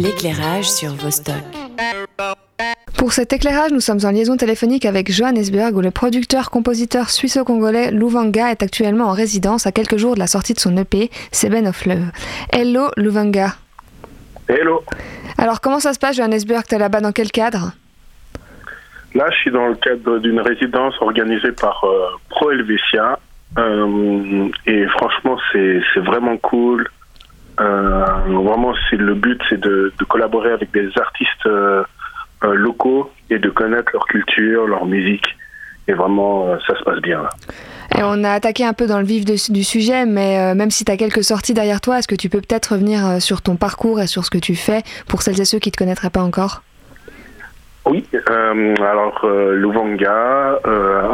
L'éclairage sur Vostok. Pour cet éclairage, nous sommes en liaison téléphonique avec Johannesburg où le producteur-compositeur suisse-congolais Louvanga est actuellement en résidence à quelques jours de la sortie de son EP, Seben of Love. Hello Louvanga. Hello. Alors comment ça se passe Johannesburg T'es là-bas dans quel cadre? Là, je suis dans le cadre d'une résidence organisée par euh, Pro Helvetia. Euh, et franchement, c'est vraiment cool. Euh, vraiment, c'est le but, c'est de, de, collaborer avec des artistes euh, euh, locaux et de connaître leur culture, leur musique. Et vraiment, ça se passe bien. Là. Et on a attaqué un peu dans le vif de, du sujet, mais même si tu as quelques sorties derrière toi, est-ce que tu peux peut-être revenir sur ton parcours et sur ce que tu fais pour celles et ceux qui ne te connaîtraient pas encore? Oui, euh, alors euh, Louvanga,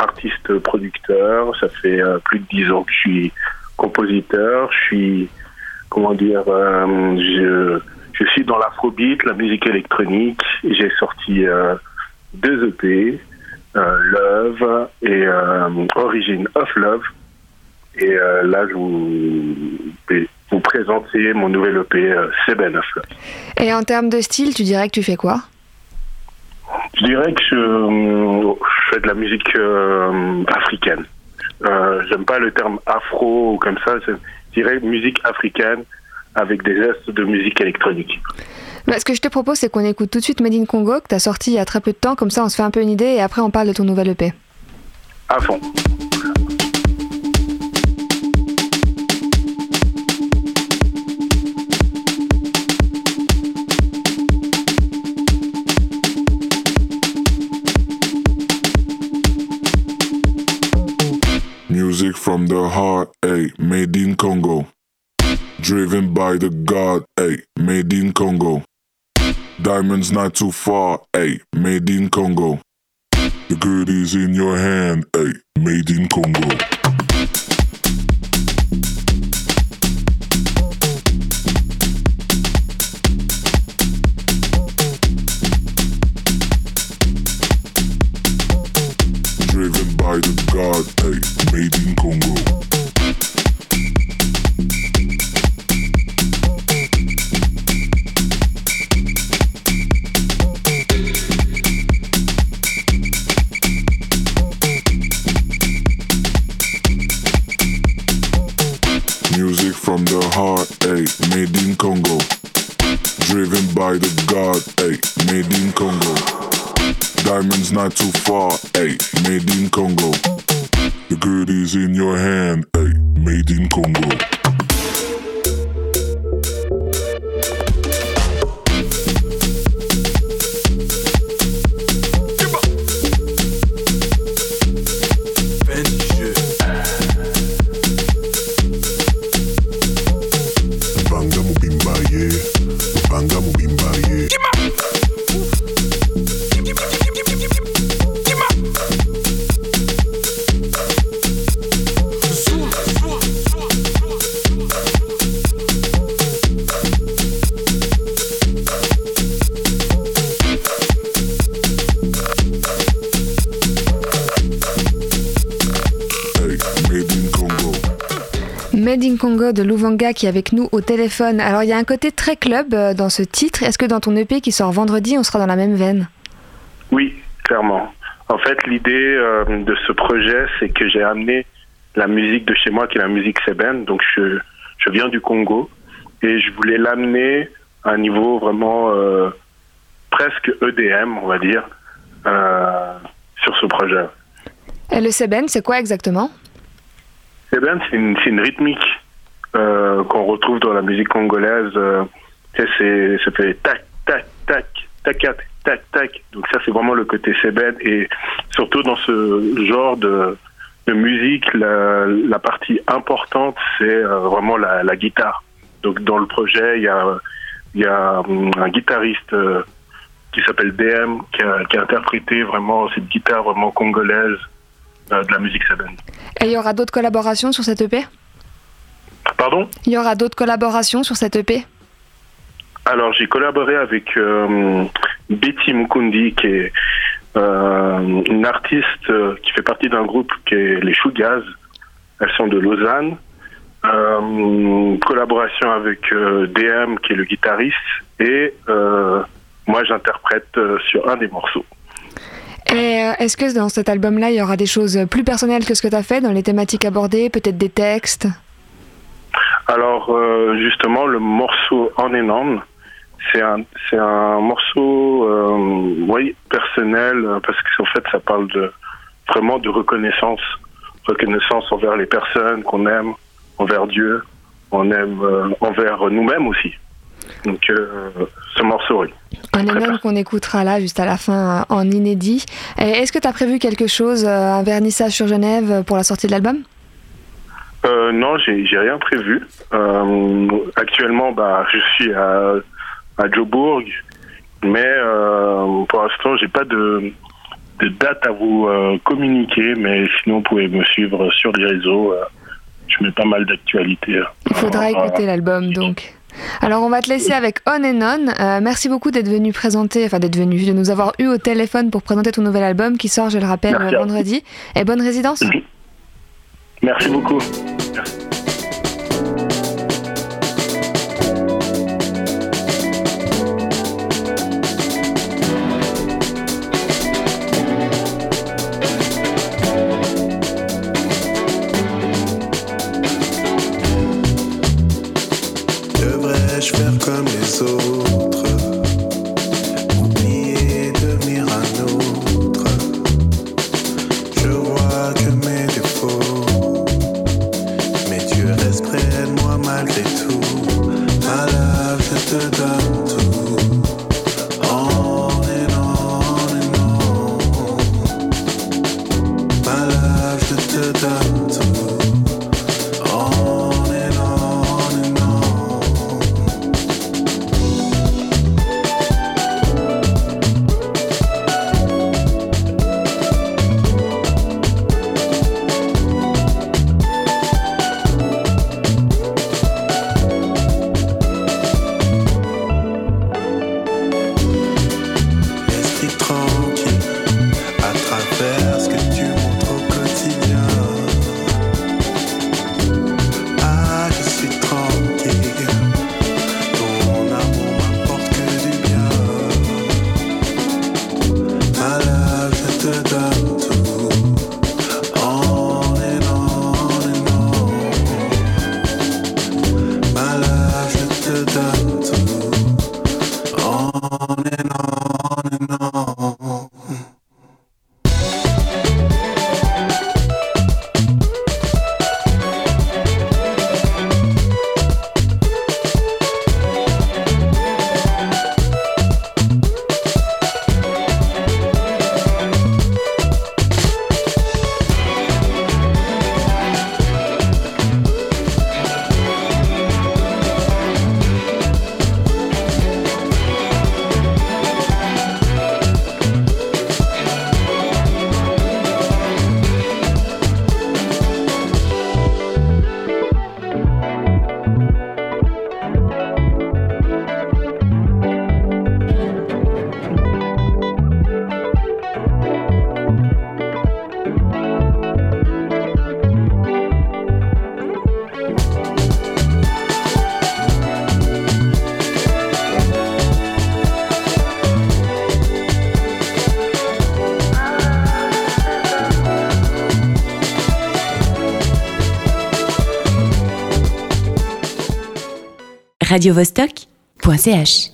artiste producteur, ça fait plus de dix ans que je suis compositeur, je suis comment dire, je, je suis dans l'afrobeat, la musique électronique, j'ai sorti deux EP, Love et Origin of Love, et là je vous, vous présenter mon nouvel EP Seben of Love. Et en termes de style, tu dirais que tu fais quoi? Je dirais que je, euh, je fais de la musique euh, africaine. Euh, J'aime pas le terme afro ou comme ça. Dirais musique africaine avec des gestes de musique électronique. Bah, ce que je te propose, c'est qu'on écoute tout de suite Made in Congo, que tu as sorti il y a très peu de temps, comme ça on se fait un peu une idée et après on parle de ton nouvel EP. À fond. From the heart, a made in Congo. Driven by the God, a made in Congo. Diamonds not too far, a made in Congo. The goodies in your hand, a made in Congo. God, made in Congo. Music from the heart, ay, made in Congo. Driven by the God, ay, made in Congo. Diamonds not too far, ayy, made in Congo. The goodies in your hand, ayy, made in Congo. Made in Congo de Louvanga qui est avec nous au téléphone. Alors il y a un côté très club euh, dans ce titre. Est-ce que dans ton EP qui sort vendredi, on sera dans la même veine? Oui, clairement. En fait, l'idée euh, de ce projet, c'est que j'ai amené la musique de chez moi, qui est la musique sébène. Donc, je, je viens du Congo et je voulais l'amener à un niveau vraiment euh, presque EDM, on va dire, euh, sur ce projet. Et le Seben, c'est quoi exactement? C'est une, rythmique euh, qu'on retrouve dans la musique congolaise. Euh, c'est, ça fait tac, tac, tac, tac, tac, tac. Donc ça, c'est vraiment le côté sébène. Et surtout dans ce genre de, musique, la, partie importante, c'est euh, vraiment la, guitare. Donc dans le projet, il y a, y a hum, un guitariste qui s'appelle DM, qui a, interprété vraiment cette guitare vraiment congolaise de la musique sébène. Et il y aura d'autres collaborations sur cette EP Pardon? Il y aura d'autres collaborations sur cette EP Alors, j'ai collaboré avec euh, Betty Mukundi, qui est euh, une artiste euh, qui fait partie d'un groupe qui est les Shougaz. Elles sont de Lausanne. collaboration avec DM qui est le guitariste et moi j'interprète sur un des morceaux. Et est-ce que dans cet album-là, il y aura des choses plus personnelles que ce que tu as fait dans les thématiques abordées, peut-être des textes? Alors justement, le morceau En and c'est un, c'est un morceau oui, personnel parce qu'en fait ça parle de vraiment de reconnaissance, reconnaissance envers les personnes qu'on aime, envers Dieu, on aime euh, envers nous-mêmes aussi. Donc euh, ce morceau, oui. Un énorme qu'on écoutera là juste à la fin euh, en inédit. Est-ce que tu as prévu quelque chose, un vernissage sur Genève pour la sortie de l'album? Euh, Non, j'ai, rien prévu. actuellement, bah, je suis à, à Jobourg, mais pour l'instant, j'ai pas de, de date à vous euh, communiquer, mais sinon, vous pouvez me suivre sur les réseaux. Euh, je mets pas mal d'actualités. Euh, Il faudra écouter l'album, donc. Alors on va te laisser avec On and On. merci beaucoup d'être venu présenter, enfin d'être venu, de nous avoir eu au téléphone pour présenter ton nouvel album qui sort, je le rappelle, vendredi. Et bonne résidence. Merci beaucoup. vais-je faire comme les autres radiovostok.ch